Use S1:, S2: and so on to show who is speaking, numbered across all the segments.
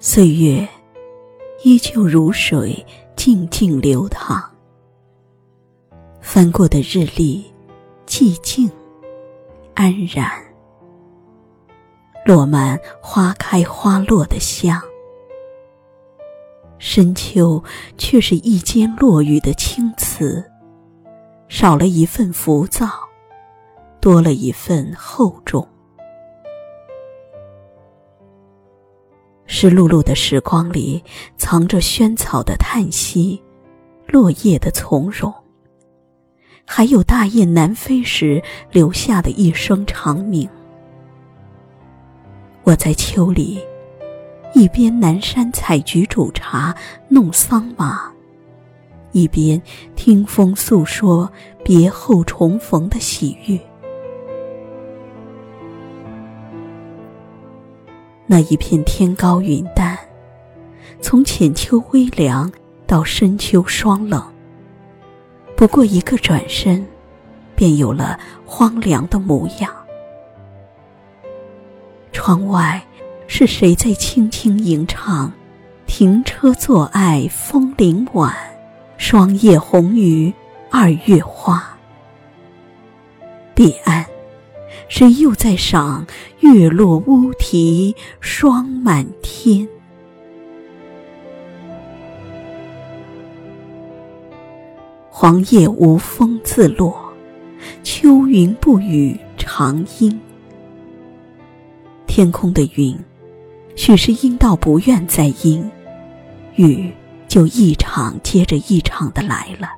S1: 岁月依旧如水，静静流淌。翻过的日历，寂静安然，落满花开花落的香。深秋却是一间落雨的青瓷，少了一份浮躁，多了一份厚重。湿漉漉的时光里，藏着萱草的叹息，落叶的从容，还有大雁南飞时留下的一声长鸣。我在秋里，一边南山采菊煮茶弄桑麻，一边听风诉说别后重逢的喜悦。那一片天高云淡，从浅秋微凉到深秋霜冷，不过一个转身，便有了荒凉的模样。窗外是谁在轻轻吟唱？停车坐爱枫林晚，霜叶红于二月花。彼岸。谁又在赏月落乌啼霜满天？黄叶无风自落，秋云不语长阴。天空的云，许是阴到不愿再阴，雨就一场接着一场的来了，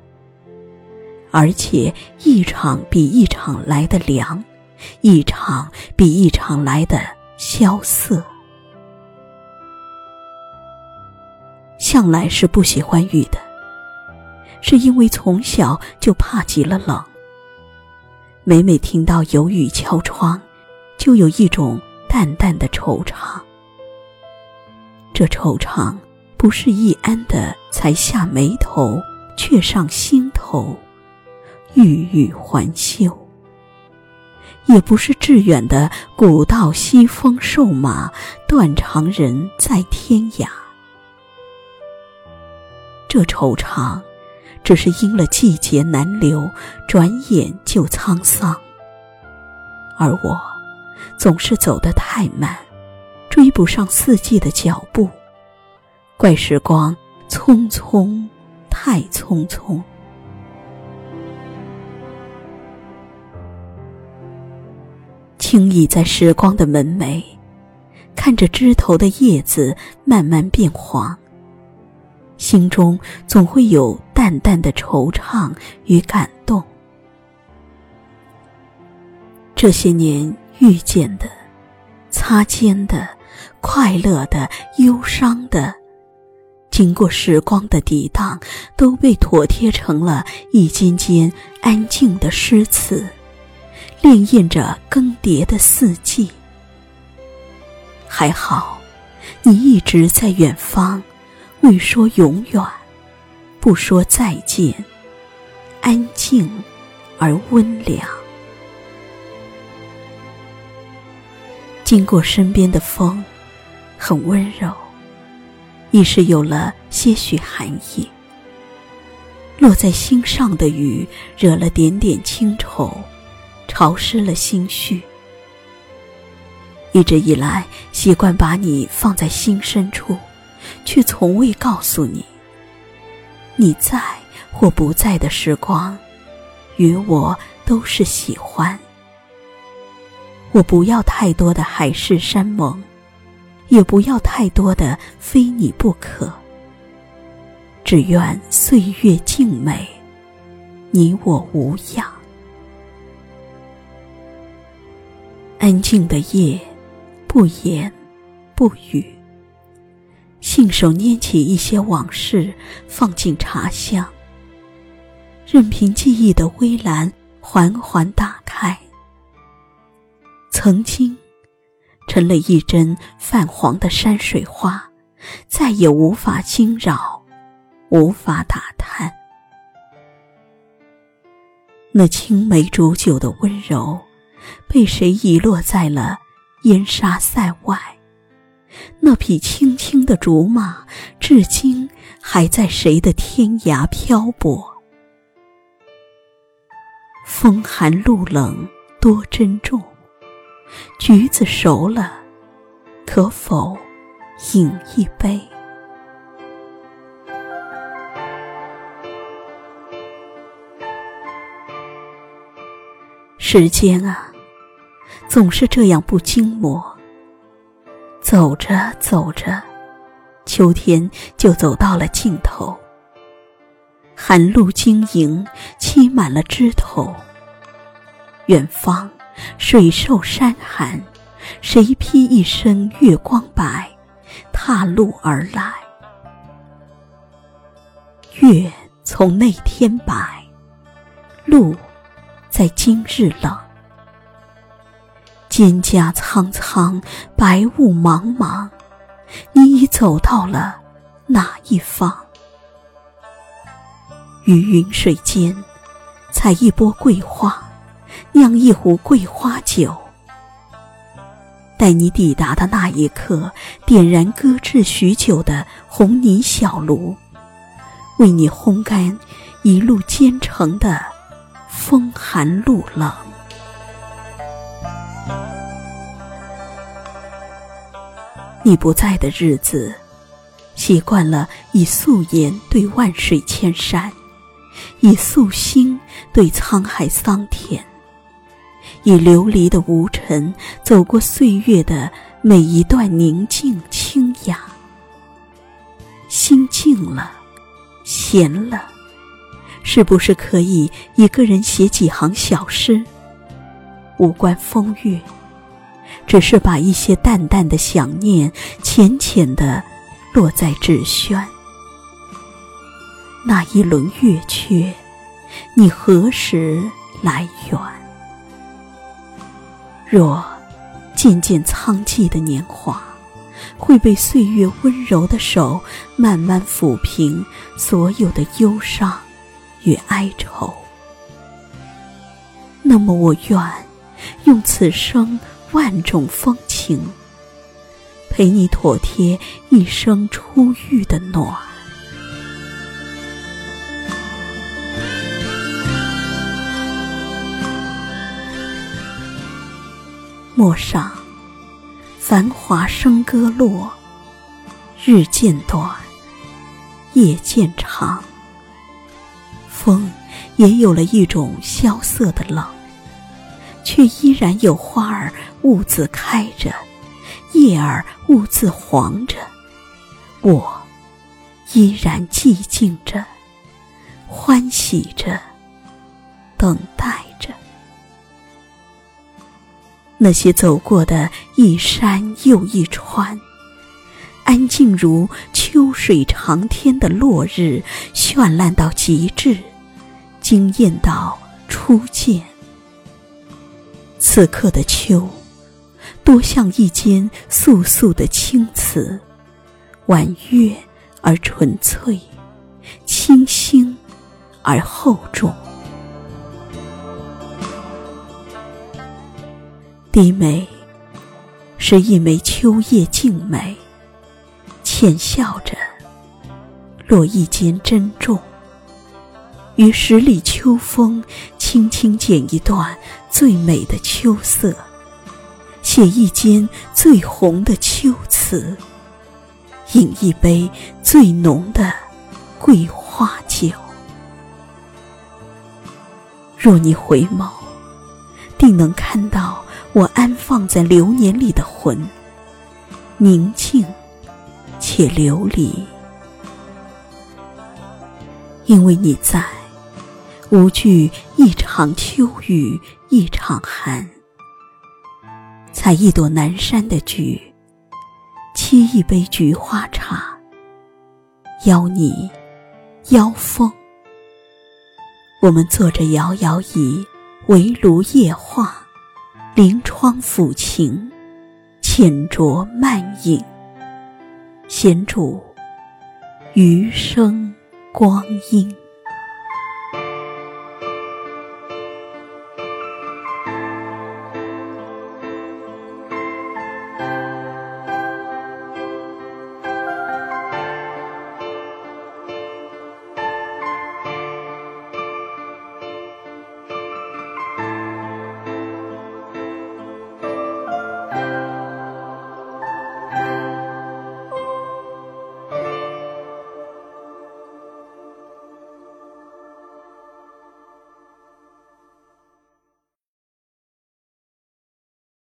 S1: 而且一场比一场来的凉。一场比一场来的萧瑟。向来是不喜欢雨的，是因为从小就怕极了冷。每每听到有雨敲窗，就有一种淡淡的惆怅。这惆怅不是易安的才下眉头，却上心头，郁郁还休。也不是致远的“古道西风瘦马，断肠人在天涯”。这惆怅，只是因了季节难留，转眼就沧桑。而我，总是走得太慢，追不上四季的脚步，怪时光匆匆，太匆匆。轻倚在时光的门楣，看着枝头的叶子慢慢变黄，心中总会有淡淡的惆怅与感动。这些年遇见的、擦肩的、快乐的、忧伤的，经过时光的涤荡，都被妥帖成了一间间安静的诗词。潋滟着更迭的四季，还好，你一直在远方，未说永远，不说再见，安静而温凉。经过身边的风，很温柔，已是有了些许寒意。落在心上的雨，惹了点点清愁。潮湿了心绪，一直以来习惯把你放在心深处，却从未告诉你，你在或不在的时光，与我都是喜欢。我不要太多的海誓山盟，也不要太多的非你不可，只愿岁月静美，你我无恙。安静的夜，不言，不语。信手拈起一些往事，放进茶香。任凭记忆的微澜缓缓打开。曾经，成了一针泛黄的山水画，再也无法惊扰，无法打探。那青梅煮酒的温柔。被谁遗落在了烟沙塞外？那匹青青的竹马，至今还在谁的天涯漂泊？风寒露冷多珍重，橘子熟了，可否饮一杯？时间啊，总是这样不经磨。走着走着，秋天就走到了尽头。寒露晶莹，栖满了枝头。远方，水瘦山寒，谁披一身月光白，踏路而来？月从那天白，路。在今日冷，蒹葭苍苍，白雾茫茫，你已走到了哪一方？于云水间，采一波桂花，酿一壶桂花酒。待你抵达的那一刻，点燃搁置许久的红泥小炉，为你烘干一路兼程的。风寒露冷，你不在的日子，习惯了以素颜对万水千山，以素心对沧海桑田，以流离的无尘走过岁月的每一段宁静清雅。心静了，闲了。是不是可以一个人写几行小诗？无关风月，只是把一些淡淡的想念浅浅的落在纸轩。那一轮月缺，你何时来圆？若渐渐苍寂的年华，会被岁月温柔的手慢慢抚平所有的忧伤。与哀愁，那么我愿用此生万种风情，陪你妥帖一生初遇的暖。陌上，繁华笙歌落，日渐短，夜渐长。风也有了一种萧瑟的冷，却依然有花儿兀自开着，叶儿兀自黄着，我依然寂静着，欢喜着，等待着。那些走过的一山又一川。安静如秋水长天的落日，绚烂到极致，惊艳到初见。此刻的秋，多像一间素素的青瓷，婉约而纯粹，清新而厚重。低眉，是一枚秋叶静美。浅笑着，落一间珍重。于十里秋风，轻轻剪一段最美的秋色，写一间最红的秋词，饮一杯最浓的桂花酒。若你回眸，定能看到我安放在流年里的魂，宁静。且流离，因为你在，无惧一场秋雨一场寒。采一朵南山的菊，沏一杯菊花茶，邀你，邀风。我们坐着摇摇椅，围炉夜话，临窗抚琴，浅酌慢饮。闲煮余生光阴。